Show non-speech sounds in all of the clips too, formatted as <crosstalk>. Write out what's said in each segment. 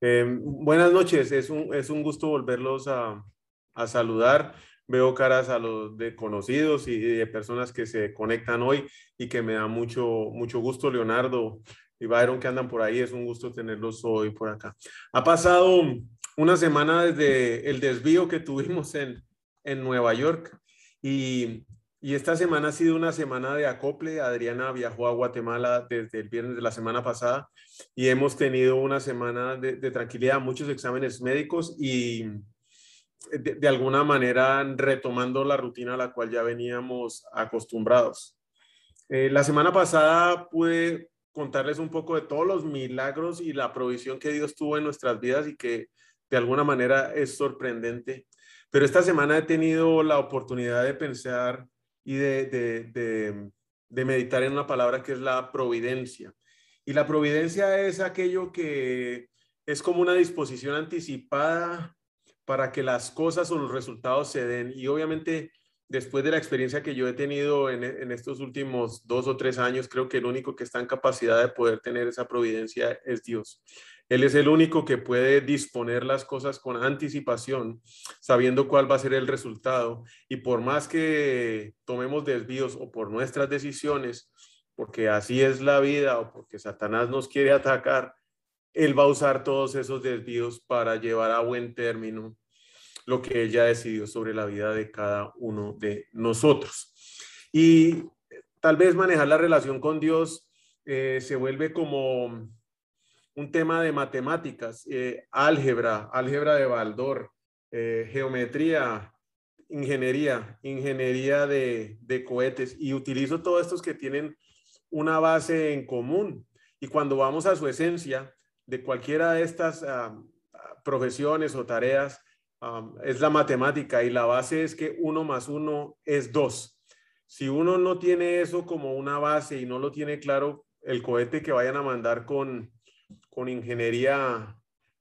Eh, buenas noches, es un, es un gusto volverlos a, a, saludar. Veo caras a los de conocidos y de personas que se conectan hoy y que me da mucho, mucho gusto, Leonardo y Byron, que andan por ahí. Es un gusto tenerlos hoy por acá. Ha pasado una semana desde el desvío que tuvimos en, en Nueva York y y esta semana ha sido una semana de acople. Adriana viajó a Guatemala desde el viernes de la semana pasada y hemos tenido una semana de, tranquilidad, muchos exámenes médicos y de, alguna manera retomando la rutina a la cual ya veníamos acostumbrados. Eh, la semana pasada pude contarles un poco de todos los milagros y la provisión que Dios tuvo en nuestras vidas y que de alguna manera es sorprendente. Pero esta semana he tenido la oportunidad de pensar y de, meditar en una palabra que es la providencia. Y la providencia es aquello que es como una disposición anticipada para que las cosas o los resultados se den. Y obviamente, después de la experiencia que yo he tenido en, estos últimos dos o tres años, creo que el único que está en capacidad de poder tener esa providencia es Dios. Él es el único que puede disponer las cosas con anticipación, sabiendo cuál va a ser el resultado. Y por más que tomemos desvíos o por nuestras decisiones, porque así es la vida o porque Satanás nos quiere atacar, Él va a usar todos esos desvíos para llevar a buen término lo que ella decidió sobre la vida de cada uno de nosotros. Y tal vez manejar la relación con Dios eh, se vuelve como un tema de matemáticas, eh, álgebra, álgebra de Baldor, eh, geometría, ingeniería, ingeniería de, cohetes y utilizo todos estos que tienen una base en común. Y cuando vamos a su esencia de cualquiera de estas ah, profesiones o tareas, ah, es la matemática y la base es que uno más uno es dos. Si uno no tiene eso como una base y no lo tiene claro, el cohete que vayan a mandar con, con ingeniería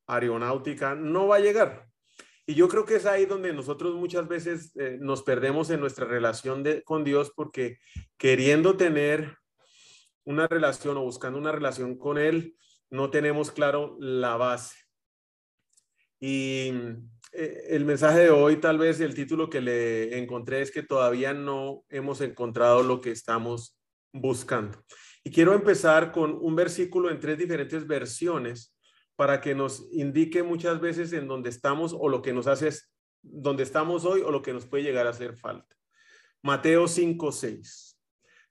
aeronáutica no va a llegar. Y yo creo que es ahí donde nosotros muchas veces eh, nos perdemos en nuestra relación con Dios porque queriendo tener una relación o buscando una relación con Él, no tenemos claro la base. Y eh, el mensaje de hoy, tal vez el título que le encontré es que todavía no hemos encontrado lo que estamos buscando. Y quiero empezar con un versículo en tres diferentes versiones para que nos indique muchas veces en dónde estamos o lo que nos hace, dónde estamos hoy o lo que nos puede llegar a hacer falta. Mateo 5, 6.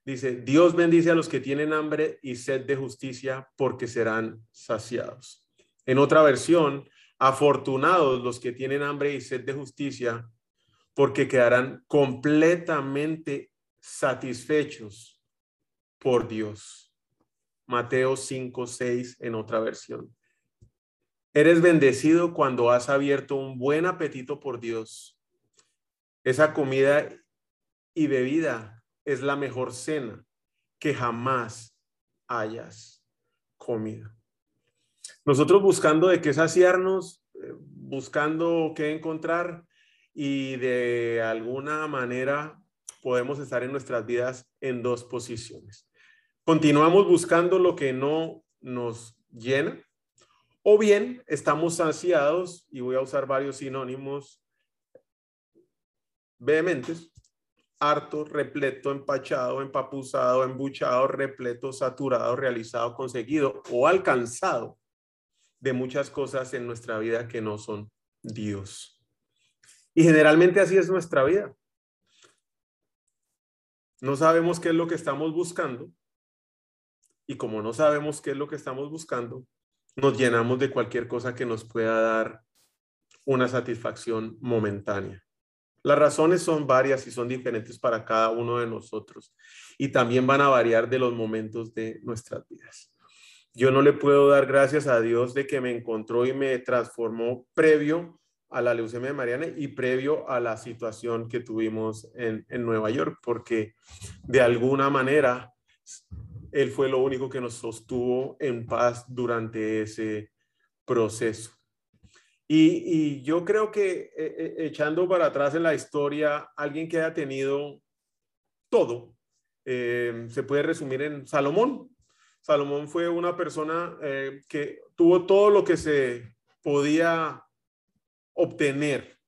Dice, Dios bendice a los que tienen hambre y sed de justicia porque serán saciados. En otra versión, afortunados los que tienen hambre y sed de justicia porque quedarán completamente satisfechos por Dios. Mateo 5, 6 en otra versión. Eres bendecido cuando has abierto un buen apetito por Dios. Esa comida y bebida es la mejor cena que jamás hayas comido. Nosotros buscando de qué saciarnos, eh, buscando qué encontrar y de alguna manera podemos estar en nuestras vidas en dos posiciones. Continuamos buscando lo que no nos llena o bien estamos saciados, y voy a usar varios sinónimos vehementes, harto, repleto, empachado, empapuzado, embuchado, repleto, saturado, realizado, conseguido o alcanzado de muchas cosas en nuestra vida que no son Dios. Y generalmente así es nuestra vida. No sabemos qué es lo que estamos buscando. Y como no sabemos qué es lo que estamos buscando, nos llenamos de cualquier cosa que nos pueda dar una satisfacción momentánea. Las razones son varias y son diferentes para cada uno de nosotros y también van a variar de los momentos de nuestras vidas. Yo no le puedo dar gracias a Dios de que me encontró y me transformó previo a la leucemia de Mariana y previo a la situación que tuvimos en, en Nueva York, porque de alguna manera él fue lo único que nos sostuvo en paz durante ese proceso. Y, yo creo que eh, eh, echando para atrás en la historia, alguien que haya tenido todo, eh, se puede resumir en Salomón. Salomón fue una persona que tuvo todo lo que se podía obtener.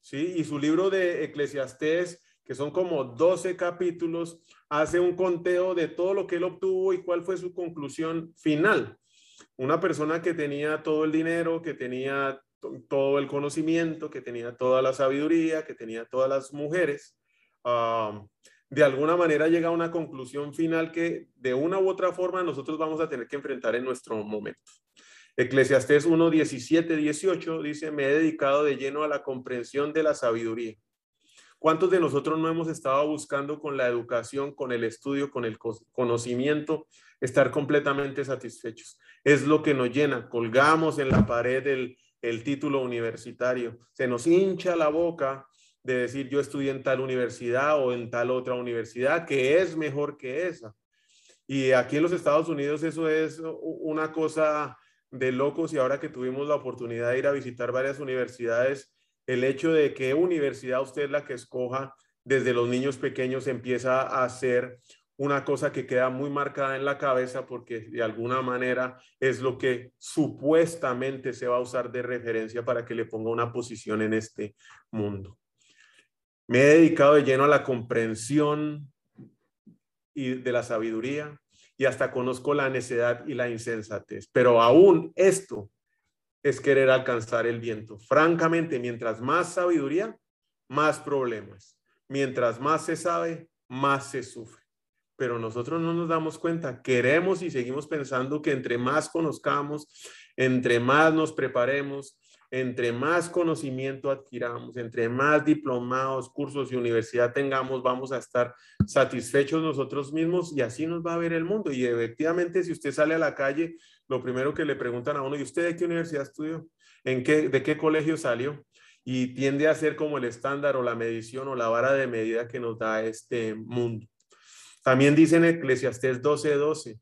¿sí? Y su libro de Eclesiastés, que son como 12 capítulos, hace un conteo de todo lo que él obtuvo y cuál fue su conclusión final. Una persona que tenía todo el dinero, que tenía todo el conocimiento, que tenía toda la sabiduría, que tenía todas las mujeres, de alguna manera llega a una conclusión final que de una u otra forma nosotros vamos a tener que enfrentar en nuestro momento. Eclesiastés 1, 17, 18 dice, me he dedicado de lleno a la comprensión de la sabiduría. ¿Cuántos de nosotros no hemos estado buscando con la educación, con el estudio, con el conocimiento, estar completamente satisfechos? Es lo que nos llena. Colgamos en la pared el, el título universitario. Se nos hincha la boca de decir yo estudié en tal universidad o en tal otra universidad que es mejor que esa. Y aquí en los Estados Unidos eso es una cosa de locos y ahora que tuvimos la oportunidad de ir a visitar varias universidades, el hecho de que universidad usted es la que escoja desde los niños pequeños empieza a ser una cosa que queda muy marcada en la cabeza porque de alguna manera es lo que supuestamente se va a usar de referencia para que le ponga una posición en este mundo. Me he dedicado de lleno a la comprensión y de la sabiduría y hasta conozco la necedad y la insensatez, pero aún esto es querer alcanzar el viento. Francamente, mientras más sabiduría, más problemas. Mientras más se sabe, más se sufre pero nosotros no nos damos cuenta. Queremos y seguimos pensando que entre más conozcamos, entre más nos preparemos, entre más conocimiento adquiramos, entre más diplomados, cursos y universidad tengamos, vamos a estar satisfechos nosotros mismos y así nos va a ver el mundo. Y efectivamente, si usted sale a la calle, lo primero que le preguntan a uno, ¿y usted de qué universidad estudió? ¿En qué, de qué colegio salió? Y tiende a ser como el estándar o la medición o la vara de medida que nos da este mundo. También dice en Eclesiastés 12:12,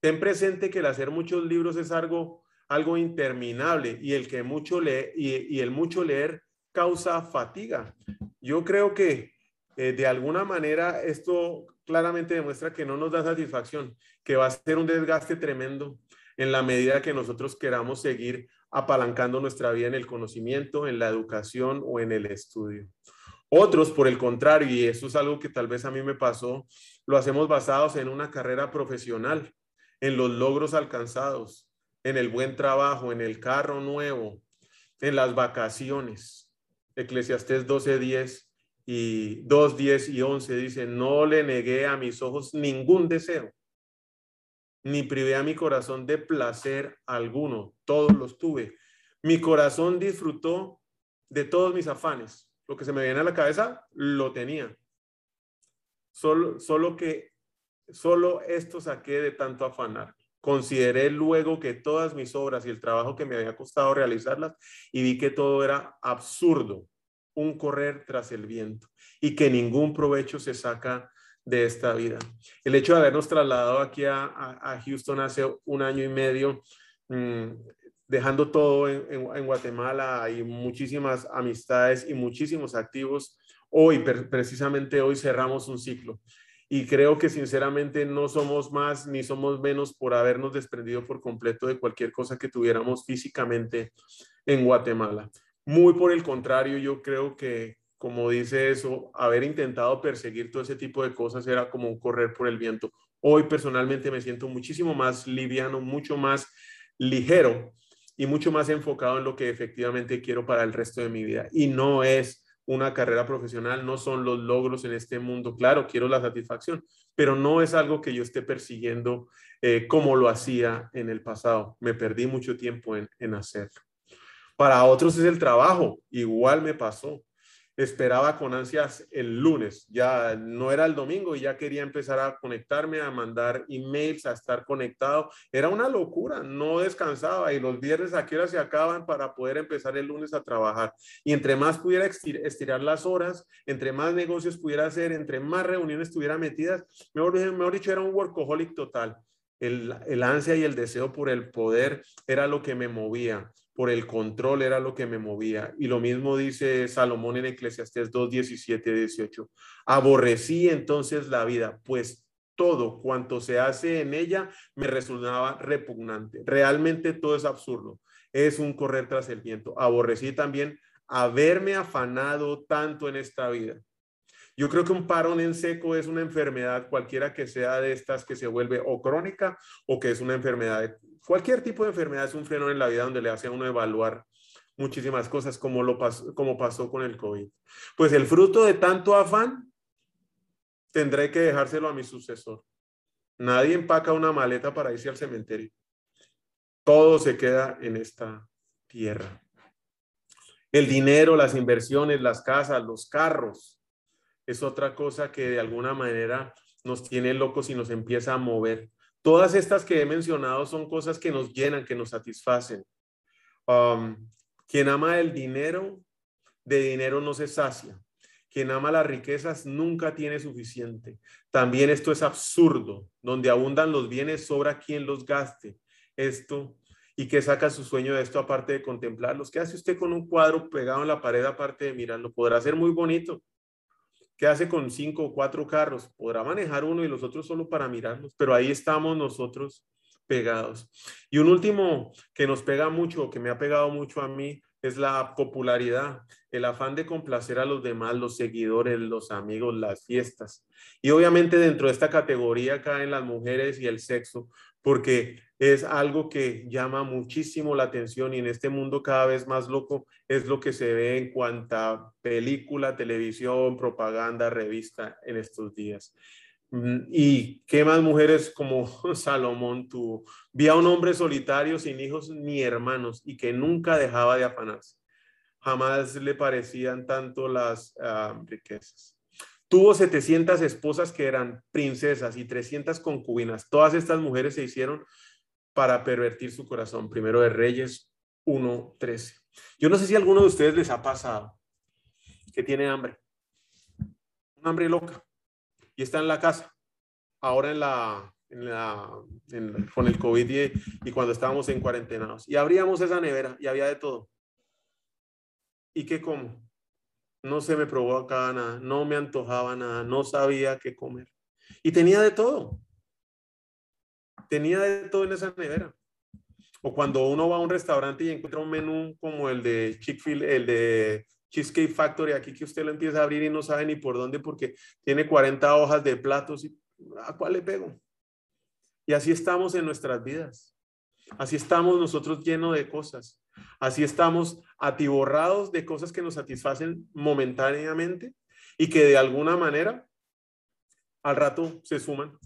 ten presente que el hacer muchos libros es algo, algo interminable y el que mucho lee y, el mucho leer causa fatiga. Yo creo que eh, de alguna manera esto claramente demuestra que no nos da satisfacción, que va a ser un desgaste tremendo en la medida que nosotros queramos seguir apalancando nuestra vida en el conocimiento, en la educación o en el estudio. Otros, por el contrario, y eso es algo que tal vez a mí me pasó, lo hacemos basados en una carrera profesional, en los logros alcanzados, en el buen trabajo, en el carro nuevo, en las vacaciones. Eclesiastés 12:10 y 2:10 y 11 dice, no le negué a mis ojos ningún deseo, ni privé a mi corazón de placer alguno, todos los tuve. Mi corazón disfrutó de todos mis afanes lo que se me viene a la cabeza, lo tenía. Solo, solo que, solo esto saqué de tanto afanar. Consideré luego que todas mis obras y el trabajo que me había costado realizarlas y vi que todo era absurdo, un correr tras el viento y que ningún provecho se saca de esta vida. El hecho de habernos trasladado aquí a, Houston hace un año y medio mm, dejando todo en, Guatemala, hay muchísimas amistades y muchísimos activos. Hoy, precisamente hoy, cerramos un ciclo. Y creo que sinceramente no somos más ni somos menos por habernos desprendido por completo de cualquier cosa que tuviéramos físicamente en Guatemala. Muy por el contrario, yo creo que, como dice eso, haber intentado perseguir todo ese tipo de cosas era como correr por el viento. Hoy personalmente me siento muchísimo más liviano, mucho más ligero y mucho más enfocado en lo que efectivamente quiero para el resto de mi vida. Y no es una carrera profesional, no son los logros en este mundo. Claro, quiero la satisfacción, pero no es algo que yo esté persiguiendo eh, como lo hacía en el pasado. Me perdí mucho tiempo en, en hacerlo. Para otros es el trabajo, igual me pasó esperaba con ansias el lunes, ya no era el domingo y ya quería empezar a conectarme, a mandar emails, a estar conectado. Era una locura, no descansaba y los viernes a qué hora se acaban para poder empezar el lunes a trabajar. Y entre más pudiera estirar las horas, entre más negocios pudiera hacer, entre más reuniones estuviera metidas, mejor, mejor dicho, era un workaholic total. El, el ansia y el deseo por el poder era lo que me movía por el control era lo que me movía. Y lo mismo dice Salomón en Eclesiastés 2, 17, 18. Aborrecí entonces la vida, pues todo cuanto se hace en ella me resultaba repugnante. Realmente todo es absurdo. es un correr tras el viento. Aborrecí también haberme afanado tanto en esta vida. Yo creo que un parón en seco es una enfermedad, cualquiera que sea de estas, que se vuelve o crónica o que es una enfermedad. Cualquier tipo de enfermedad es un freno en la vida donde le hace a uno evaluar muchísimas cosas como, lo pasó, como pasó con el COVID. Pues el fruto de tanto afán tendré que dejárselo a mi sucesor. Nadie empaca una maleta para irse al cementerio. Todo se queda en esta tierra. El dinero, las inversiones, las casas, los carros, es otra cosa que de alguna manera nos tiene locos y nos empieza a mover. Todas estas que he mencionado son cosas que nos llenan, que nos satisfacen. Um, quien ama el dinero, de dinero no se sacia. Quien ama las riquezas nunca tiene suficiente. También esto es absurdo. Donde abundan los bienes, sobra quien los gaste. Esto y que saca su sueño de esto aparte de contemplarlos. ¿Qué hace usted con un cuadro pegado en la pared aparte de mirarlo? Podrá ser muy bonito. ¿Qué hace con cinco o cuatro carros? Podrá manejar uno y los otros solo para mirarlos, pero ahí estamos nosotros pegados. Y un último que nos pega mucho, que me ha pegado mucho a mí, es la popularidad, el afán de complacer a los demás, los seguidores, los amigos, las fiestas. Y obviamente dentro de esta categoría caen las mujeres y el sexo, porque es algo que llama muchísimo la atención y en este mundo cada vez más loco es lo que se ve en cuanta película, televisión, propaganda, revista en estos días. Mm, ¿Y qué más mujeres como <laughs> Salomón tuvo? Vi a un hombre solitario, sin hijos ni hermanos, y que nunca dejaba de afanarse. Jamás le parecían tanto las ah, riquezas. Tuvo 700 esposas que eran princesas y 300 concubinas. Todas estas mujeres se hicieron para pervertir su corazón. Primero de Reyes 1.13. Yo no sé si a alguno de ustedes les ha pasado que tiene hambre. Un hambre loca y está en la casa, ahora en la, en la con el COVID y, y, cuando estábamos en cuarentenados. Y abríamos esa nevera y había de todo. ¿Y qué como? No se me provocaba nada, no me antojaba nada, no sabía qué comer. Y tenía de todo. Tenía de todo en esa nevera. O cuando uno va a un restaurante y encuentra un menú como el de Chick-fil, el de Cheesecake Factory, aquí que usted lo empieza a abrir y no sabe ni por dónde porque tiene 40 hojas de platos y ¿a cuál le pego? Y así estamos en nuestras vidas. Así estamos nosotros llenos de cosas. Así estamos atiborrados de cosas que nos satisfacen momentáneamente y que de alguna manera al rato se suman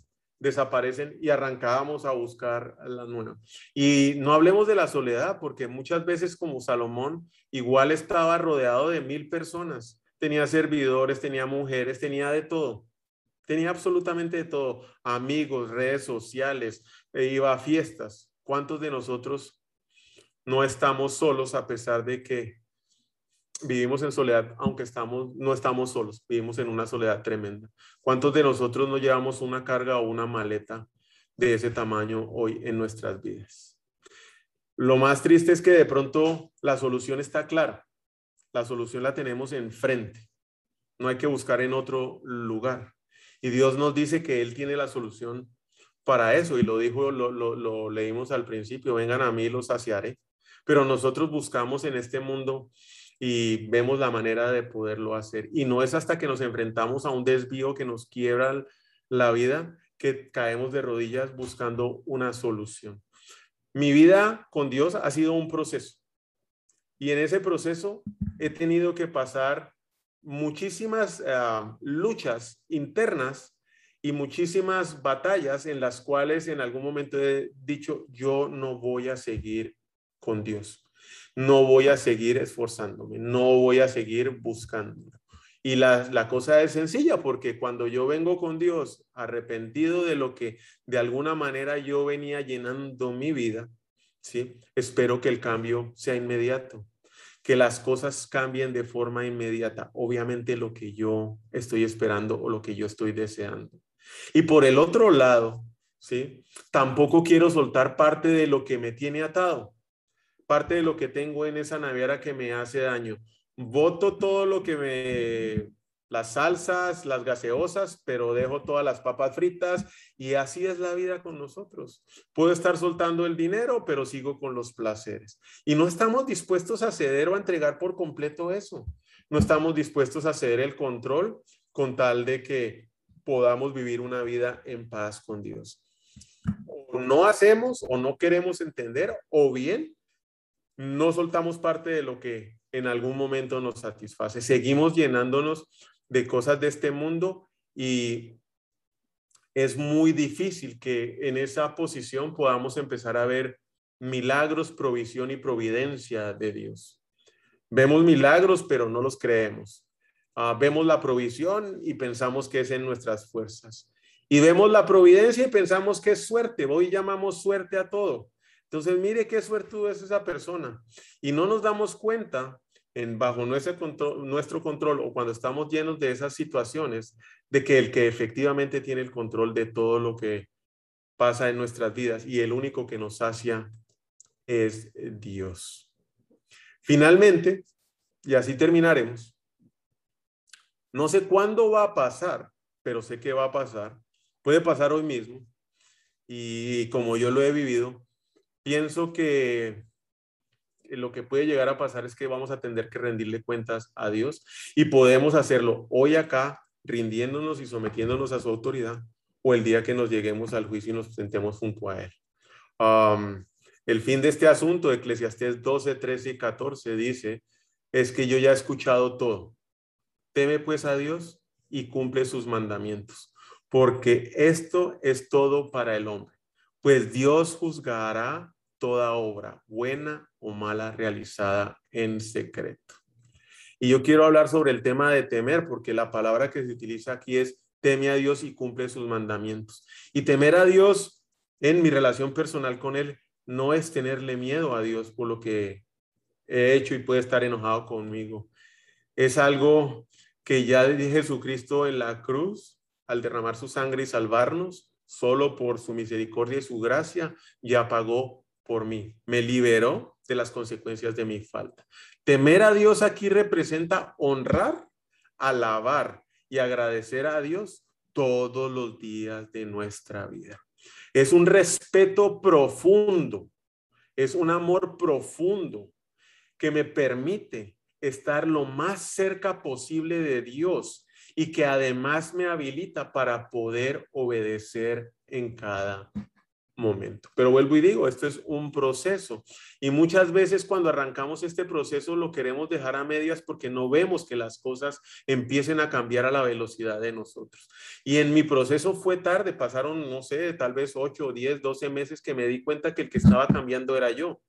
desaparecen y arrancábamos a buscar la nueva. Y no hablemos de la soledad, porque muchas veces como Salomón igual estaba rodeado de mil personas. Tenía servidores, tenía mujeres, tenía de todo. Tenía absolutamente de todo. Amigos, redes sociales, iba a fiestas. ¿Cuántos de nosotros no estamos solos a pesar de que vivimos en soledad, aunque estamos, no estamos solos, vivimos en una soledad tremenda. ¿Cuántos de nosotros no llevamos una carga o una maleta de ese tamaño hoy en nuestras vidas? Lo más triste es que de pronto la solución está clara. La solución la tenemos enfrente. No hay que buscar en otro lugar. Y Dios nos dice que Él tiene la solución para eso. Y lo dijo, lo, lo, leímos al principio, vengan a mí, los saciaré. Pero nosotros buscamos en este mundo y vemos la manera de poderlo hacer. Y no es hasta que nos enfrentamos a un desvío que nos quiebra la vida que caemos de rodillas buscando una solución. Mi vida con Dios ha sido un proceso. Y en ese proceso he tenido que pasar muchísimas ah, luchas internas y muchísimas batallas en las cuales en algún momento he dicho, yo no voy a seguir con Dios no voy a seguir esforzándome, no voy a seguir buscando. Y la, la, cosa es sencilla, porque cuando yo vengo con Dios arrepentido de lo que de alguna manera yo venía llenando mi vida, ¿sí? espero que el cambio sea inmediato, que las cosas cambien de forma inmediata, obviamente lo que yo estoy esperando o lo que yo estoy deseando. Y por el otro lado, ¿sí? tampoco quiero soltar parte de lo que me tiene atado parte de lo que tengo en esa naviera que me hace daño. Voto todo lo que me las salsas, las gaseosas, pero dejo todas las papas fritas y así es la vida con nosotros. Puedo estar soltando el dinero, pero sigo con los placeres. Y no estamos dispuestos a ceder o a entregar por completo eso. No estamos dispuestos a ceder el control con tal de que podamos vivir una vida en paz con Dios. No hacemos o no queremos entender o bien no soltamos parte de lo que en algún momento nos satisface. Seguimos llenándonos de cosas de este mundo y es muy difícil que en esa posición podamos empezar a ver milagros, provisión y providencia de Dios. Vemos milagros, pero no los creemos. Ah, vemos la provisión y pensamos que es en nuestras fuerzas. Y vemos la providencia y pensamos que es suerte. Hoy llamamos suerte a todo. Entonces, mire qué suerte es esa persona. Y no nos damos cuenta en, bajo nuestro control, nuestro control o cuando estamos llenos de esas situaciones, de que el que efectivamente tiene el control de todo lo que pasa en nuestras vidas y el único que nos sacia es Dios. Finalmente, y así terminaremos, no sé cuándo va a pasar, pero sé que va a pasar. Puede pasar hoy mismo. Y como yo lo he vivido, pienso que lo que puede llegar a pasar es que vamos a tener que rendirle cuentas a Dios y podemos hacerlo hoy acá, rindiéndonos y sometiéndonos a su autoridad, o el día que nos lleguemos al juicio y nos sentemos junto a Él. el fin de este asunto, Eclesiastés 12, 13 y 14, dice, es que yo ya he escuchado todo. Teme pues a Dios y cumple sus mandamientos, porque esto es todo para el hombre, pues Dios juzgará toda obra, buena o mala, realizada en secreto. Y yo quiero hablar sobre el tema de temer, porque la palabra que se utiliza aquí es teme a Dios y cumple sus mandamientos. Y temer a Dios en mi relación personal con Él no es tenerle miedo a Dios por lo que he hecho y puede estar enojado conmigo. Es algo que ya Jesucristo en la cruz, al derramar su sangre y salvarnos, solo por su misericordia y su gracia, ya pagó por mí, me liberó de las consecuencias de mi falta. Temer a Dios aquí representa honrar, alabar y agradecer a Dios todos los días de nuestra vida. Es un respeto profundo, es un amor profundo que me permite estar lo más cerca posible de Dios y que además me habilita para poder obedecer en cada momento. Pero vuelvo y digo, esto es un proceso. Y muchas veces cuando arrancamos este proceso lo queremos dejar a medias porque no vemos que las cosas empiecen a cambiar a la velocidad de nosotros. Y en mi proceso fue tarde, pasaron, no sé, tal vez 8, 10, 12 meses que me di cuenta que el que estaba cambiando era yo.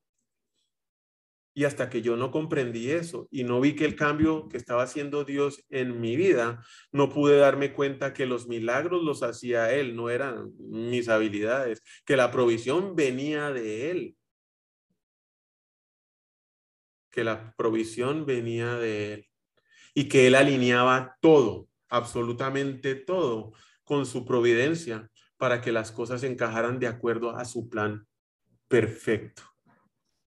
Y hasta que yo no comprendí eso y no vi que el cambio que estaba haciendo Dios en mi vida, no pude darme cuenta que los milagros los hacía Él, no eran mis habilidades, que la provisión venía de Él. Que la provisión venía de Él. Y que Él alineaba todo, absolutamente todo, con su providencia para que las cosas encajaran de acuerdo a su plan perfecto.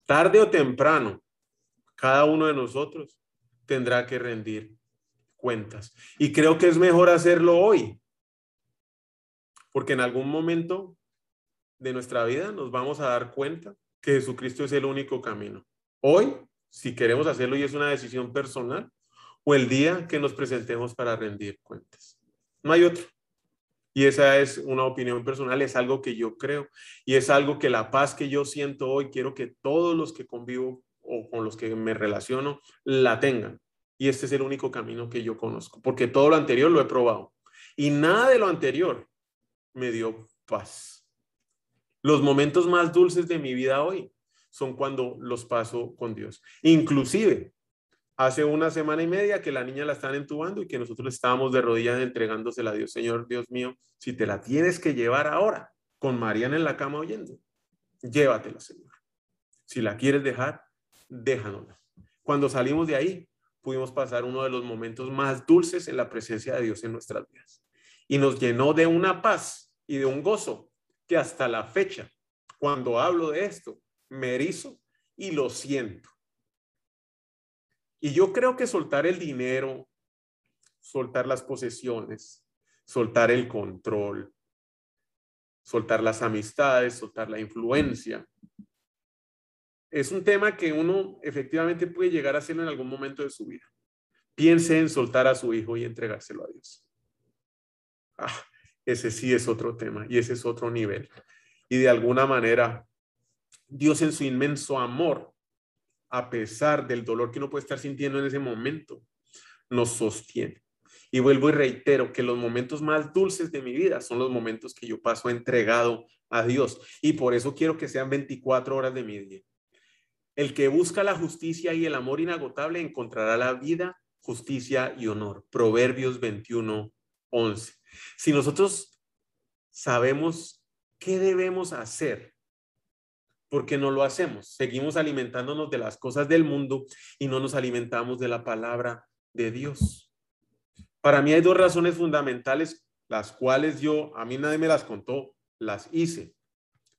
Tarde o temprano, cada uno de nosotros tendrá que rendir cuentas. Y creo que es mejor hacerlo hoy, porque en algún momento de nuestra vida nos vamos a dar cuenta que Jesucristo es el único camino. Hoy, si queremos hacerlo y es una decisión personal, o el día que nos presentemos para rendir cuentas. No hay otro. Y esa es una opinión personal, es algo que yo creo y es algo que la paz que yo siento hoy, quiero que todos los que convivo o con los que me relaciono la tengan. Y este es el único camino que yo conozco, porque todo lo anterior lo he probado. Y nada de lo anterior me dio paz. Los momentos más dulces de mi vida hoy son cuando los paso con Dios. Inclusive, hace una semana y media que la niña la están entubando y que nosotros estábamos de rodillas entregándosela a Dios. Señor, Dios mío, si te la tienes que llevar ahora con Mariana en la cama oyendo, llévatela, Señor. Si la quieres dejar, déjanosla. Cuando salimos de ahí, pudimos pasar uno de los momentos más dulces en la presencia de Dios en nuestras vidas. Y nos llenó de una paz y de un gozo que hasta la fecha, cuando hablo de esto, me erizo y lo siento. Y yo creo que soltar el dinero, soltar las posesiones, soltar el control, soltar las amistades, soltar la influencia. Es un tema que uno efectivamente puede llegar a hacerlo en algún momento de su vida. Piense en soltar a su hijo y entregárselo a Dios. Ah, ese sí es otro tema y ese es otro nivel. Y de alguna manera, Dios en su inmenso amor, a pesar del dolor que uno puede estar sintiendo en ese momento, nos sostiene. Y vuelvo y reitero que los momentos más dulces de mi vida son los momentos que yo paso entregado a Dios. Y por eso quiero que sean 24 horas de mi día. El que busca la justicia y el amor inagotable encontrará la vida, justicia y honor. Proverbios 21, 11. Si nosotros sabemos qué debemos hacer, porque no lo hacemos, seguimos alimentándonos de las cosas del mundo y no nos alimentamos de la palabra de Dios. Para mí hay dos razones fundamentales, las cuales yo, a mí nadie me las contó, las hice,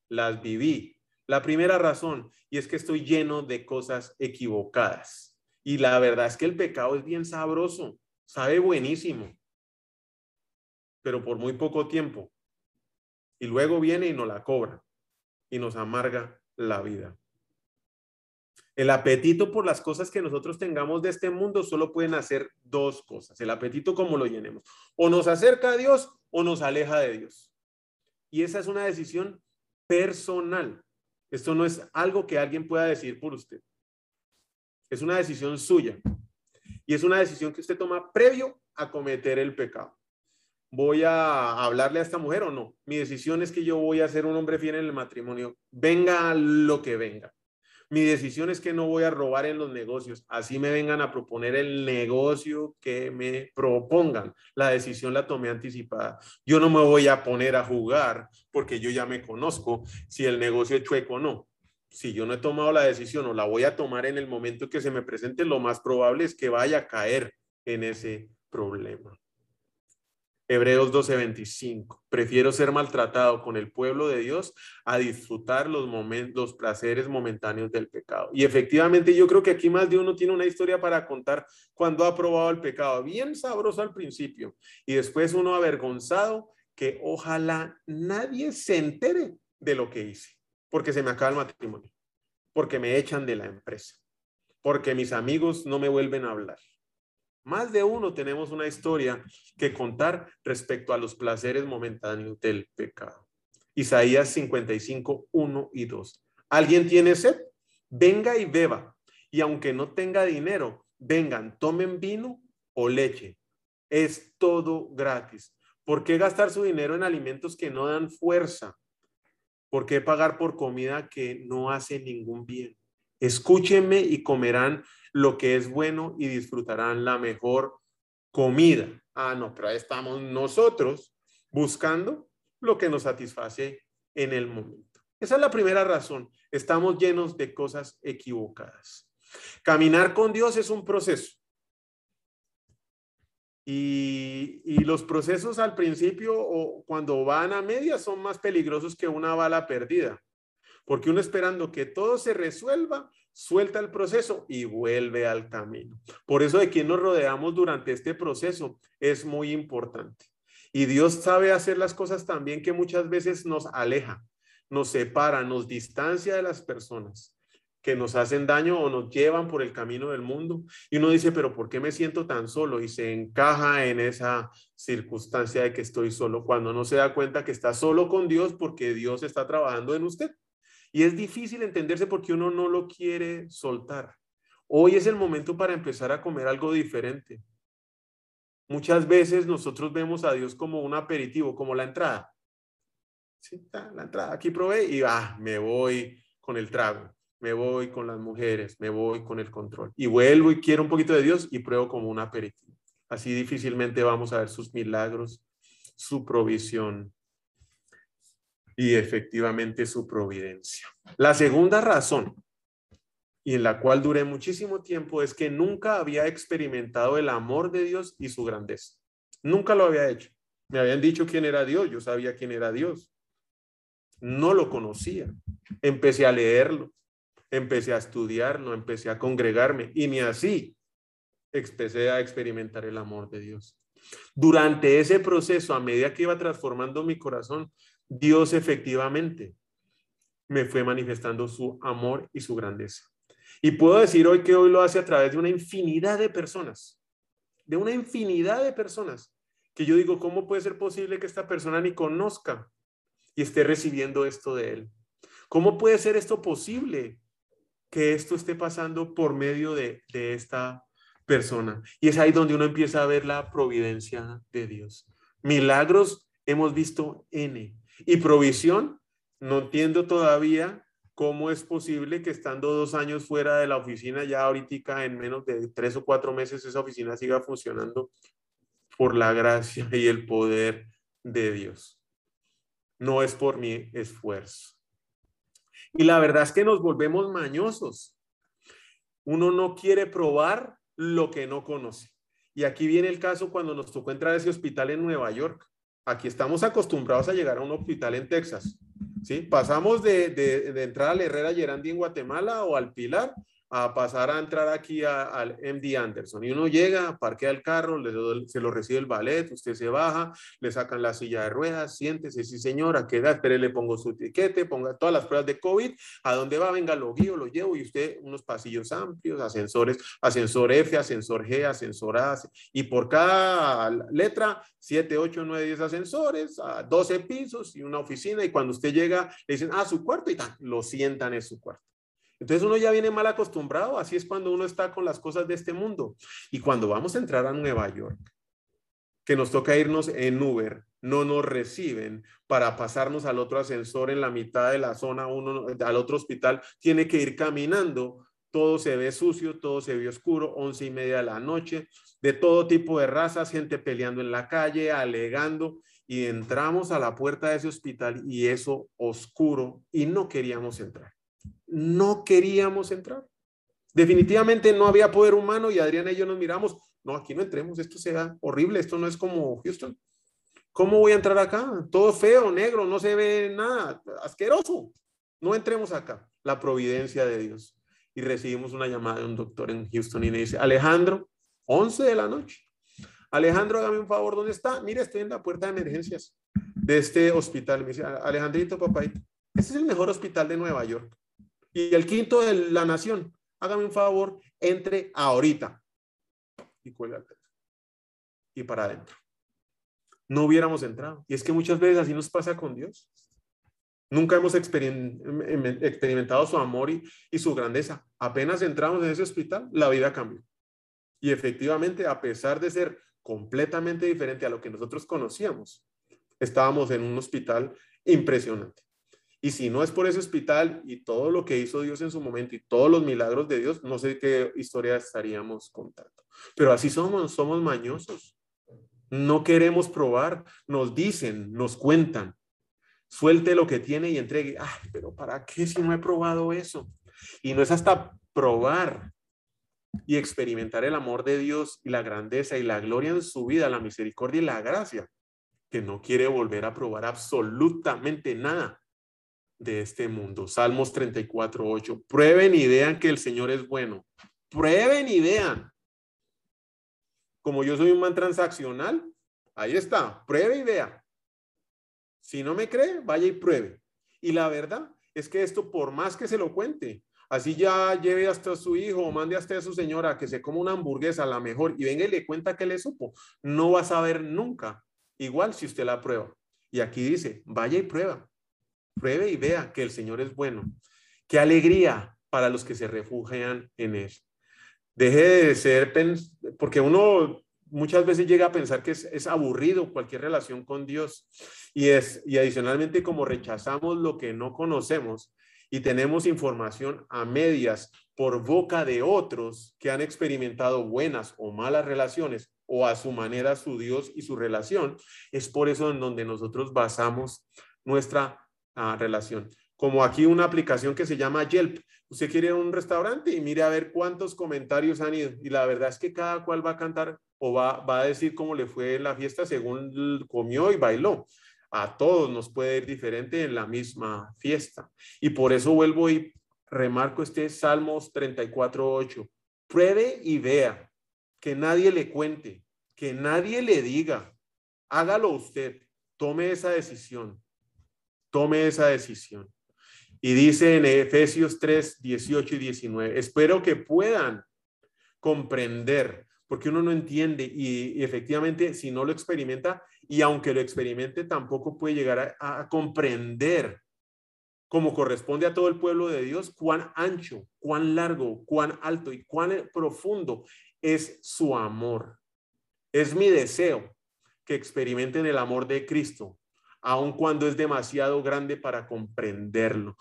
las viví. La primera razón, y es que estoy lleno de cosas equivocadas. Y la verdad es que el pecado es bien sabroso, sabe buenísimo, pero por muy poco tiempo. Y luego viene y nos la cobra y nos amarga la vida. El apetito por las cosas que nosotros tengamos de este mundo solo pueden hacer dos cosas. El apetito como lo llenemos. O nos acerca a Dios o nos aleja de Dios. Y esa es una decisión personal. Esto no es algo que alguien pueda decir por usted. Es una decisión suya. Y es una decisión que usted toma previo a cometer el pecado. ¿Voy a hablarle a esta mujer o no? Mi decisión es que yo voy a ser un hombre fiel en el matrimonio. Venga lo que venga. Mi decisión es que no voy a robar en los negocios. Así me vengan a proponer el negocio que me propongan. La decisión la tomé anticipada. Yo no me voy a poner a jugar porque yo ya me conozco si el negocio es chueco o no. Si yo no he tomado la decisión o la voy a tomar en el momento que se me presente, lo más probable es que vaya a caer en ese problema. Hebreos 12:25. Prefiero ser maltratado con el pueblo de Dios a disfrutar los los placeres momentáneos del pecado. Y efectivamente yo creo que aquí más de uno tiene una historia para contar cuando ha probado el pecado. Bien sabroso al principio y después uno avergonzado que ojalá nadie se entere de lo que hice, porque se me acaba el matrimonio, porque me echan de la empresa, porque mis amigos no me vuelven a hablar más de uno tenemos una historia que contar respecto a los placeres momentáneos del pecado. Isaías 55, 1 y 2. ¿Alguien tiene sed? Venga y beba. Y aunque no tenga dinero, vengan, tomen vino o leche. Es todo gratis. ¿Por qué gastar su dinero en alimentos que no dan fuerza? ¿Por qué pagar por comida que no hace ningún bien? Escúchenme y comerán lo que es bueno y disfrutarán la mejor comida. Ah, no, pero ahí estamos nosotros buscando lo que nos satisface en el momento. Esa es la primera razón. Estamos llenos de cosas equivocadas. Caminar con Dios es un proceso. Y, los procesos al principio o cuando van a media son más peligrosos que una bala perdida, porque uno esperando que todo se resuelva, suelta el proceso y vuelve al camino. Por eso de quien nos rodeamos durante este proceso es muy importante. Y Dios sabe hacer las cosas también que muchas veces nos aleja, nos separa, nos distancia de las personas que nos hacen daño o nos llevan por el camino del mundo. Y uno dice, pero ¿por qué me siento tan solo? Y se encaja en esa circunstancia de que estoy solo, cuando no se da cuenta que está solo con Dios porque Dios está trabajando en usted. Y es difícil entenderse porque uno no lo quiere soltar. Hoy es el momento para empezar a comer algo diferente. Muchas veces nosotros vemos a Dios como un aperitivo, como la entrada. La entrada. Aquí probé y ah, me voy con el trago, me voy con las mujeres, me voy con el control. Y vuelvo y quiero un poquito de Dios y pruebo como un aperitivo. Así difícilmente vamos a ver sus milagros, su provisión, y efectivamente su providencia. La segunda razón, y en la cual duré muchísimo tiempo, es que nunca había experimentado el amor de Dios y su grandeza. Nunca lo había hecho. Me habían dicho quién era Dios, yo sabía quién era Dios. No lo conocía. Empecé a leerlo, empecé a estudiarlo, empecé a congregarme y ni así empecé a experimentar el amor de Dios. Durante ese proceso, a medida que iba transformando mi corazón, Dios efectivamente me fue manifestando su amor y su grandeza. Y puedo decir hoy que hoy lo hace a través de una infinidad de personas, de una infinidad de personas, que yo digo, ¿cómo puede ser posible que esta persona ni conozca y esté recibiendo esto de él? ¿Cómo puede ser esto posible que esto esté pasando por medio de, de esta persona? Y es ahí donde uno empieza a ver la providencia de Dios. Milagros hemos visto N. Y provisión, no entiendo todavía ¿Cómo es posible que estando dos años fuera de la oficina, ya ahorita en menos de tres o cuatro meses esa oficina siga funcionando por la gracia y el poder de Dios? No es por mi esfuerzo. Y la verdad es que nos volvemos mañosos. Uno no quiere probar lo que no conoce. Y aquí viene el caso cuando nos tocó entrar a ese hospital en Nueva York. Aquí estamos acostumbrados a llegar a un hospital en Texas ¿sí? Pasamos de, de, entrar al Herrera Gerandi en Guatemala o al Pilar a pasar a entrar aquí al MD Anderson. Y uno llega, parquea el carro, le, se lo recibe el ballet, usted se baja, le sacan la silla de ruedas, siéntese, sí señora, queda, espere, le pongo su tiquete, ponga todas las pruebas de COVID, a dónde va, venga, lo guío, lo llevo y usted unos pasillos amplios, ascensores, ascensor F, ascensor G, ascensor A, y por cada letra, 7, 8, 9, 10 ascensores, a 12 pisos y una oficina, y cuando usted llega, le dicen, ah, su cuarto, y tal, lo sientan en su cuarto. Entonces uno ya viene mal acostumbrado, así es cuando uno está con las cosas de este mundo. Y cuando vamos a entrar a Nueva York, que nos toca irnos en Uber, no nos reciben para pasarnos al otro ascensor en la mitad de la zona, uno al otro hospital, tiene que ir caminando, todo se ve sucio, todo se ve oscuro, once y media de la noche, de todo tipo de razas, gente peleando en la calle, alegando, y entramos a la puerta de ese hospital y eso oscuro y no queríamos entrar no queríamos entrar. Definitivamente no había poder humano y Adriana y yo nos miramos, no, aquí no entremos, esto será horrible, esto no es como Houston. ¿Cómo voy a entrar acá? Todo feo, negro, no se ve nada, asqueroso. No entremos acá. La providencia de Dios. Y recibimos una llamada de un doctor en Houston y me dice, Alejandro, 11 de la noche. Alejandro, hágame un favor, ¿dónde está? Mira, estoy en la puerta de emergencias de este hospital. Me dice, Alejandrito, papaito, este es el mejor hospital de Nueva York. Y el quinto de la nación, hágame un favor, entre ahorita. Y cuelga el Y para adentro. No hubiéramos entrado. Y es que muchas veces así nos pasa con Dios. Nunca hemos experimentado su amor y, y, su grandeza. Apenas entramos en ese hospital, la vida cambió. Y efectivamente, a pesar de ser completamente diferente a lo que nosotros conocíamos, estábamos en un hospital impresionante. Y si no es por ese hospital y todo lo que hizo Dios en su momento y todos los milagros de Dios, no sé qué historia estaríamos contando. Pero así somos, somos mañosos. No queremos probar, nos dicen, nos cuentan. Suelte lo que tiene y entregue. Ay, pero ¿para qué si no he probado eso? Y no es hasta probar y experimentar el amor de Dios y la grandeza y la gloria en su vida, la misericordia y la gracia, que no quiere volver a probar absolutamente nada de este mundo. Salmos 34, 8. Prueben y vean que el Señor es bueno. Prueben y vean. Como yo soy un man transaccional, ahí está. Pruebe y vea. Si no me cree, vaya y pruebe. Y la verdad es que esto, por más que se lo cuente, así ya lleve hasta su hijo o mande hasta su señora que se coma una hamburguesa, la mejor, y venga y le cuenta que le supo, no va a saber nunca. Igual si usted la prueba. Y aquí dice, vaya y prueba. Pruebe y vea que el Señor es bueno. Qué alegría para los que se refugian en Él. Deje de ser, porque uno muchas veces llega a pensar que es, aburrido cualquier relación con Dios. Y, es, y adicionalmente como rechazamos lo que no conocemos y tenemos información a medias por boca de otros que han experimentado buenas o malas relaciones o a su manera su Dios y su relación, es por eso en donde nosotros basamos nuestra relación. Como aquí una aplicación que se llama Yelp. Usted quiere ir a un restaurante y mire a ver cuántos comentarios han ido. Y la verdad es que cada cual va a cantar o va, va a decir cómo le fue la fiesta según comió y bailó. A todos nos puede ir diferente en la misma fiesta. Y por eso vuelvo y remarco este Salmos 34.8. Pruebe y vea que nadie le cuente, que nadie le diga, hágalo usted, tome esa decisión, tome esa decisión. Y dice en Efesios 3, 18 y 19, espero que puedan comprender, porque uno no entiende y, efectivamente si no lo experimenta, y aunque lo experimente, tampoco puede llegar a comprender como corresponde a todo el pueblo de Dios, cuán ancho, cuán largo, cuán alto y cuán profundo es su amor. Es mi deseo que experimenten el amor de Cristo, aun cuando es demasiado grande para comprenderlo.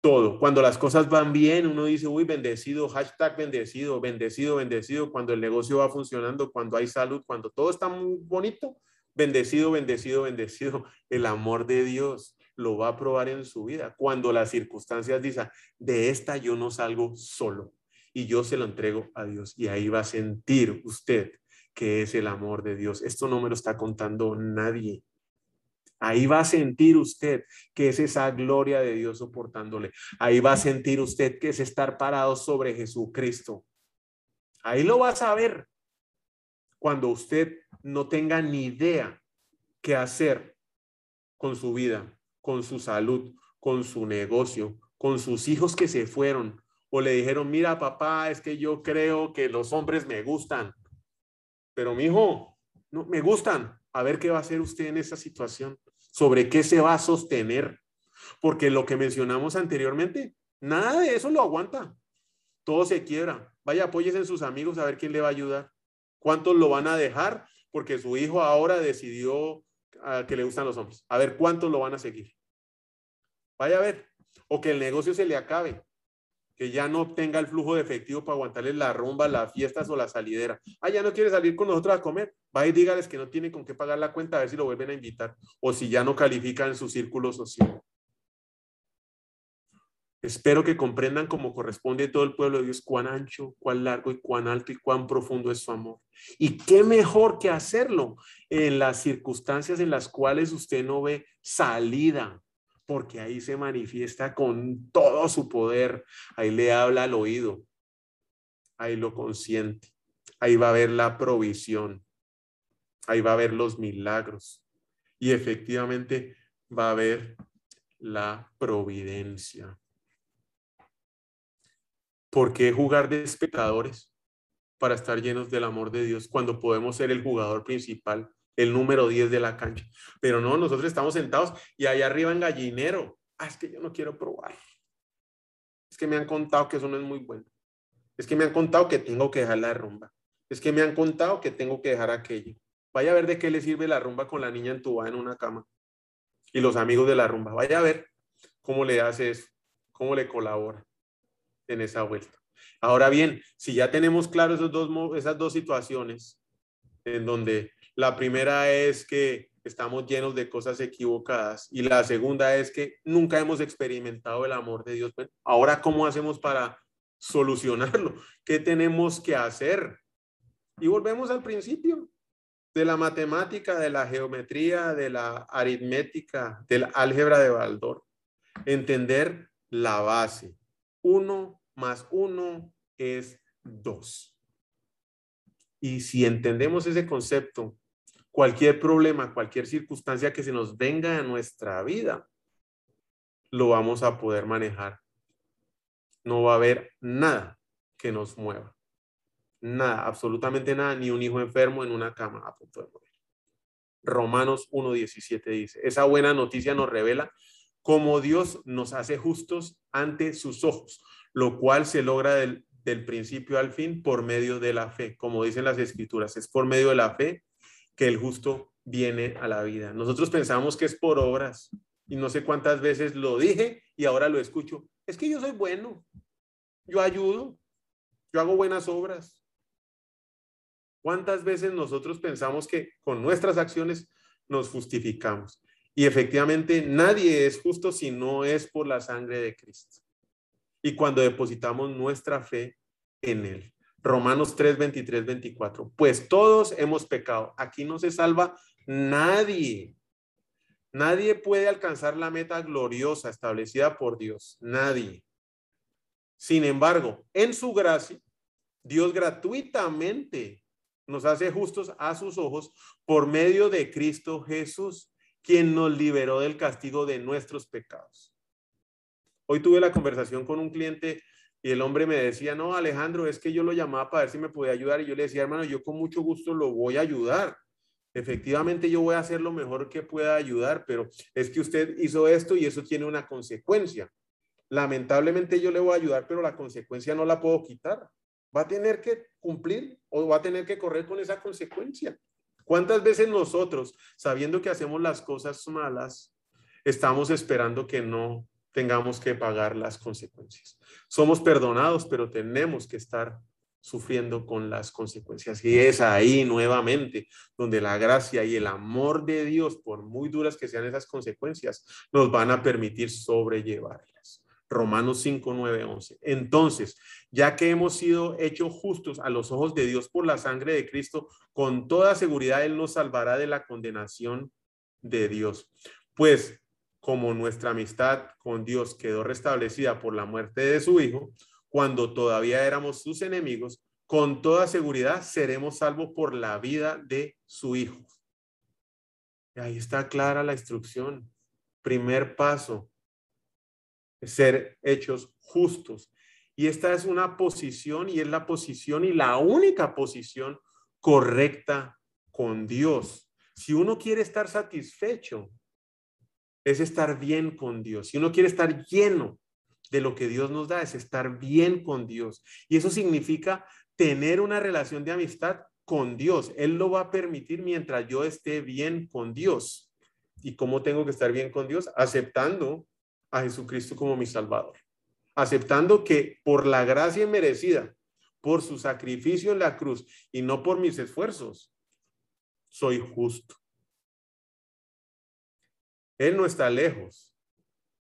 Todo. Cuando las cosas van bien, uno dice, uy, bendecido, hashtag bendecido, bendecido, bendecido. Cuando el negocio va funcionando, cuando hay salud, cuando todo está muy bonito, bendecido, bendecido, bendecido. El amor de Dios lo va a probar en su vida. Cuando las circunstancias dicen, de esta yo no salgo solo y yo se lo entrego a Dios. Y ahí va a sentir usted que es el amor de Dios. Esto no me lo está contando nadie. Ahí va a sentir usted que es esa gloria de Dios soportándole. Ahí va a sentir usted que es estar parado sobre Jesucristo. Ahí lo va a saber cuando usted no tenga ni idea qué hacer con su vida, con su salud, con su negocio, con sus hijos que se fueron o le dijeron, mira papá, es que yo creo que los hombres me gustan, pero mi hijo, no, me gustan. A ver qué va a hacer usted en esa situación, sobre qué se va a sostener, porque lo que mencionamos anteriormente, nada de eso lo aguanta. Todo se quiebra. Vaya, apóyese en sus amigos a ver quién le va a ayudar. ¿Cuántos lo van a dejar? Porque su hijo ahora decidió que le gustan los hombres. A ver cuántos lo van a seguir. Vaya a ver. O que el negocio se le acabe. Que ya no obtenga el flujo de efectivo para aguantarle la rumba, las fiestas o la salidera. Ah, ya no quiere salir con nosotros a comer. Vaya y dígales que no tiene con qué pagar la cuenta a ver si lo vuelven a invitar. O si ya no califica en su círculo social. Espero que comprendan como corresponde todo el pueblo de Dios cuán ancho, cuán largo y cuán alto y cuán profundo es su amor. Y qué mejor que hacerlo en las circunstancias en las cuales usted no ve salida, porque ahí se manifiesta con todo su poder. Ahí le habla al oído, ahí lo consiente, ahí va a ver la provisión, ahí va a ver los milagros. Y efectivamente va a ver la providencia. ¿Por qué jugar de espectadores para estar llenos del amor de Dios cuando podemos ser el jugador principal, el número 10 de la cancha? Pero no, nosotros estamos sentados y allá arriba en gallinero. Ah, es que yo no quiero probar. Es que me han contado que eso no es muy bueno. Es que me han contado que tengo que dejar la rumba. Es que me han contado que tengo que dejar aquello. Vaya a ver de qué le sirve la rumba con la niña entubada en una cama. Y los amigos de la rumba. Vaya a ver cómo le hace eso, cómo le colabora en esa vuelta. Ahora bien, si ya tenemos claro esas dos situaciones, en donde la primera es que estamos llenos de cosas equivocadas y la segunda es que nunca hemos experimentado el amor de Dios. ahora, ¿cómo hacemos para solucionarlo? <laughs> ¿Qué tenemos que hacer? Y volvemos al principio de la matemática, de la geometría, de la aritmética, del álgebra de Baldor. Entender la base, uno más uno es dos. Y si entendemos ese concepto, cualquier problema, cualquier circunstancia que se nos venga a nuestra vida, lo vamos a poder manejar. No va a haber nada que nos mueva. Nada, absolutamente nada, ni un hijo enfermo en una cama a punto de morir. Romanos 1.17 dice, esa buena noticia nos revela como Dios nos hace justos ante sus ojos, lo cual se logra del, principio al fin por medio de la fe, como dicen las escrituras, es por medio de la fe que el justo viene a la vida. Nosotros pensamos que es por obras y no sé cuántas veces lo dije y ahora lo escucho. Es que yo soy bueno, yo ayudo, yo hago buenas obras. ¿Cuántas veces nosotros pensamos que con nuestras acciones nos justificamos? Y efectivamente nadie es justo si no es por la sangre de Cristo. Y cuando depositamos nuestra fe en Él. Romanos 3, 23, 24. Pues todos hemos pecado. Aquí no se salva nadie. Nadie puede alcanzar la meta gloriosa establecida por Dios. Nadie. Sin embargo, en su gracia, Dios gratuitamente nos hace justos a sus ojos por medio de Cristo Jesús, quien nos liberó del castigo de nuestros pecados. Hoy tuve la conversación con un cliente y el hombre me decía, no, Alejandro, es que yo lo llamaba para ver si me podía ayudar. Y yo le decía, hermano, yo con mucho gusto lo voy a ayudar. Efectivamente, yo voy a hacer lo mejor que pueda ayudar, pero es que usted hizo esto y eso tiene una consecuencia. Lamentablemente yo le voy a ayudar, pero la consecuencia no la puedo quitar. Va a tener que cumplir o va a tener que correr con esa consecuencia. ¿Cuántas veces nosotros, sabiendo que hacemos las cosas malas, estamos esperando que no tengamos que pagar las consecuencias? Somos perdonados, pero tenemos que estar sufriendo con las consecuencias. Y es ahí nuevamente donde la gracia y el amor de Dios, por muy duras que sean esas consecuencias, nos van a permitir sobrellevarlas. Romanos 5, 9, 11. Entonces, ya que hemos sido hechos justos a los ojos de Dios por la sangre de Cristo, con toda seguridad Él nos salvará de la condenación de Dios. Pues como nuestra amistad con Dios quedó restablecida por la muerte de su Hijo, cuando todavía éramos sus enemigos, con toda seguridad seremos salvos por la vida de su Hijo. ahí está clara la instrucción. Primer paso, ser hechos justos. Y esta es una posición y es la posición y la única posición correcta con Dios. Si uno quiere estar satisfecho, es estar bien con Dios. Si uno quiere estar lleno de lo que Dios nos da, es estar bien con Dios. Y eso significa tener una relación de amistad con Dios. Él lo va a permitir mientras yo esté bien con Dios. ¿Y cómo tengo que estar bien con Dios? Aceptando a Jesucristo como mi Salvador. Aceptando que por la gracia merecida, por su sacrificio en la cruz y no por mis esfuerzos, soy justo. Él no está lejos.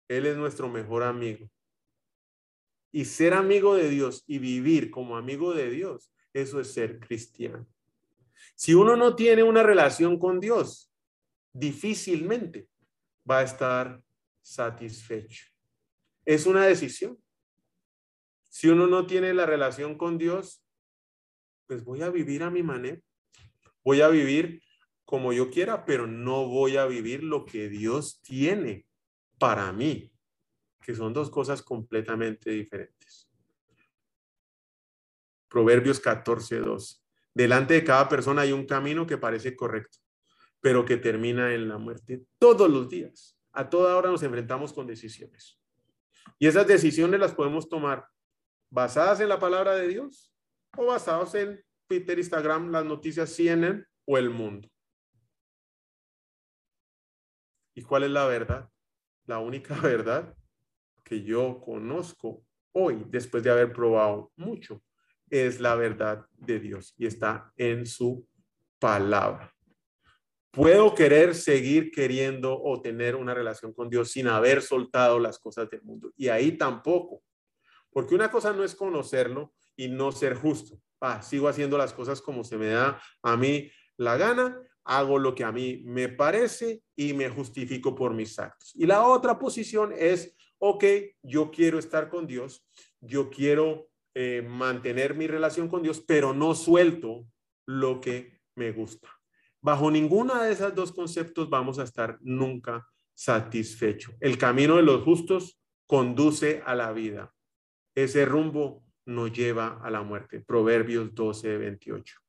Él es nuestro mejor amigo. Y ser amigo de Dios y vivir como amigo de Dios, eso es ser cristiano. Si uno no tiene una relación con Dios, difícilmente va a estar satisfecho. Es una decisión. Si uno no tiene la relación con Dios, pues voy a vivir a mi manera. Voy a vivir como yo quiera, pero no voy a vivir lo que Dios tiene para mí, que son dos cosas completamente diferentes. Proverbios 14.2. Delante de cada persona hay un camino que parece correcto, pero que termina en la muerte todos los días a toda hora nos enfrentamos con decisiones. Y esas decisiones las podemos tomar basadas en la palabra de Dios o basadas en Twitter, Instagram, las noticias CNN o el mundo. ¿Y cuál es la verdad? La única <laughs> verdad que yo conozco hoy, después de haber probado mucho, es la verdad de Dios y está en su palabra. Puedo querer seguir queriendo o tener una relación con Dios sin haber soltado las cosas del mundo. Y ahí tampoco. Porque una cosa no es conocerlo y no ser justo. Ah, sigo haciendo las cosas como se me da a mí la gana, hago lo que a mí me parece y me justifico por mis actos. Y la otra posición es, ok, yo quiero estar con Dios, yo quiero eh, mantener mi relación con Dios, pero no suelto lo que me gusta. Bajo ninguna de esas dos conceptos vamos a estar nunca satisfecho. El camino de los justos conduce a la vida. Ese rumbo nos lleva a la muerte. Proverbios 12, 28.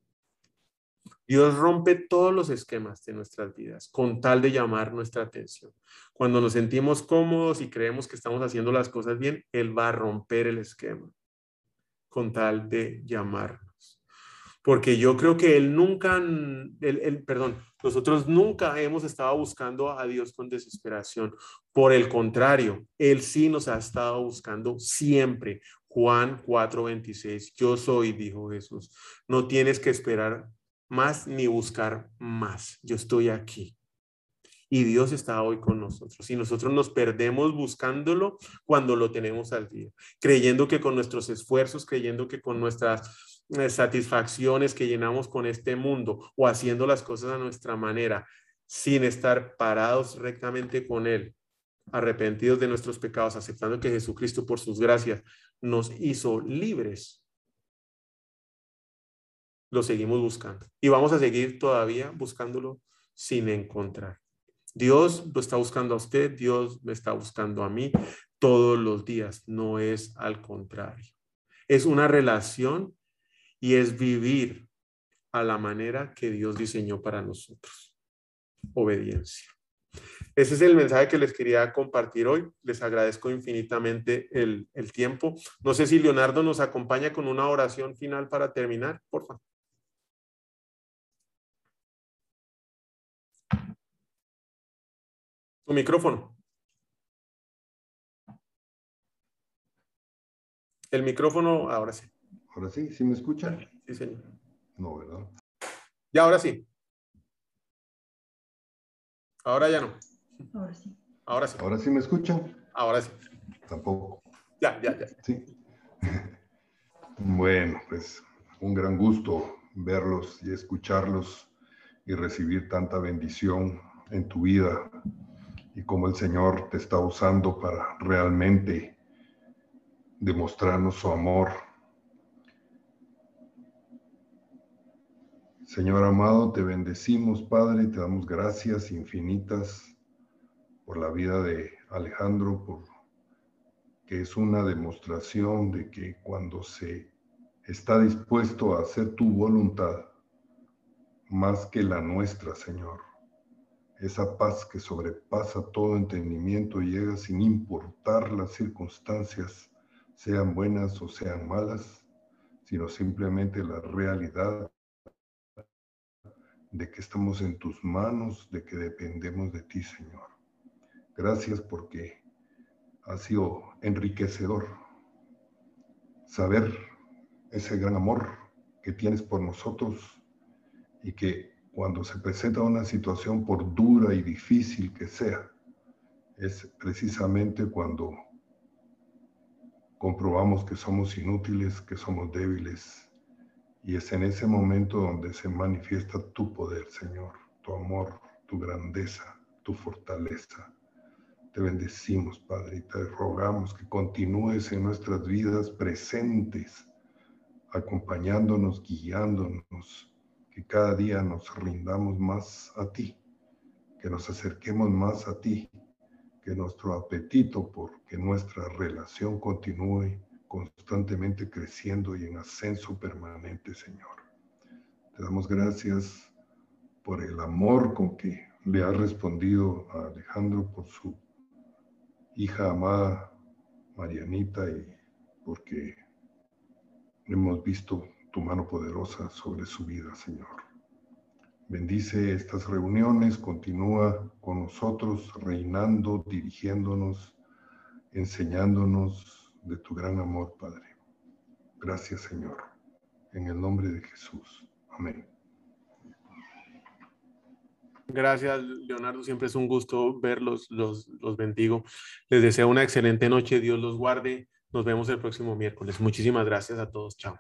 Dios rompe todos los esquemas de nuestras vidas con tal de llamar nuestra atención. Cuando nos sentimos cómodos y creemos que estamos haciendo las cosas bien, Él va a romper el esquema con tal de llamar porque yo creo que él nunca, el, perdón, nosotros nunca hemos estado buscando a Dios con desesperación. Por el contrario, Él sí nos ha estado buscando siempre. Juan 4:26, yo soy, dijo Jesús. No tienes que esperar más ni buscar más. Yo estoy aquí. Y Dios está hoy con nosotros. Y nosotros nos perdemos buscándolo cuando lo tenemos al día, creyendo que con nuestros esfuerzos, creyendo que con nuestras eh, satisfacciones que llenamos con este mundo o haciendo las cosas a nuestra manera sin estar parados rectamente con Él, arrepentidos de nuestros pecados, aceptando que Jesucristo por sus gracias nos hizo libres, lo seguimos buscando y vamos a seguir todavía buscándolo sin encontrar. Dios lo está buscando a usted, Dios me está buscando a mí todos los días, no es al contrario. Es una relación y es vivir a la manera que Dios diseñó para nosotros. Obediencia. Ese es el mensaje que les quería compartir hoy. Les agradezco infinitamente el, tiempo. No sé si Leonardo nos acompaña con una oración final para terminar, por favor. Tu micrófono. El micrófono, ahora sí. Ahora sí, ¿sí me escuchan? Sí, señor. No, ¿verdad? Ya, ahora sí. Ahora ya no. Ahora sí. Ahora sí. ¿Ahora sí me escuchan? Ahora sí. Tampoco. Ya, ya, ya. Sí. Bueno, pues un gran gusto verlos y escucharlos y recibir tanta bendición en tu vida y cómo el Señor te está usando para realmente demostrarnos su amor. Señor amado, te bendecimos, Padre, te damos gracias infinitas por la vida de Alejandro, por que es una demostración de que cuando se está dispuesto a hacer tu voluntad, más que la nuestra, Señor, esa paz que sobrepasa todo entendimiento llega sin importar las circunstancias sean buenas o sean malas, sino simplemente la realidad de que estamos en tus manos, de que dependemos de ti, Señor. Gracias porque ha sido enriquecedor saber ese gran amor que tienes por nosotros y que cuando se presenta una situación por dura y difícil que sea, es precisamente cuando comprobamos que somos inútiles, que somos débiles. Y es en ese momento donde se manifiesta tu poder, Señor, tu amor, tu grandeza, tu fortaleza. Te bendecimos, Padre, y te rogamos que continúes en nuestras vidas presentes, acompañándonos, guiándonos, que cada día nos rindamos más a ti, que nos acerquemos más a ti, que nuestro apetito por que nuestra relación continúe constantemente creciendo y en ascenso permanente, Señor. Te damos gracias por el amor con que le has respondido a Alejandro por su hija amada Marianita y porque hemos visto tu mano poderosa sobre su vida, Señor. Bendice estas reuniones, continúa con nosotros, reinando, dirigiéndonos, enseñándonos de tu gran amor, Padre. Gracias, Señor. En el nombre de Jesús. Amén. Gracias, Leonardo. Siempre es un gusto verlos. Los, bendigo. Les deseo una excelente noche. Dios los guarde. Nos vemos el próximo miércoles. Muchísimas gracias a todos. Chao.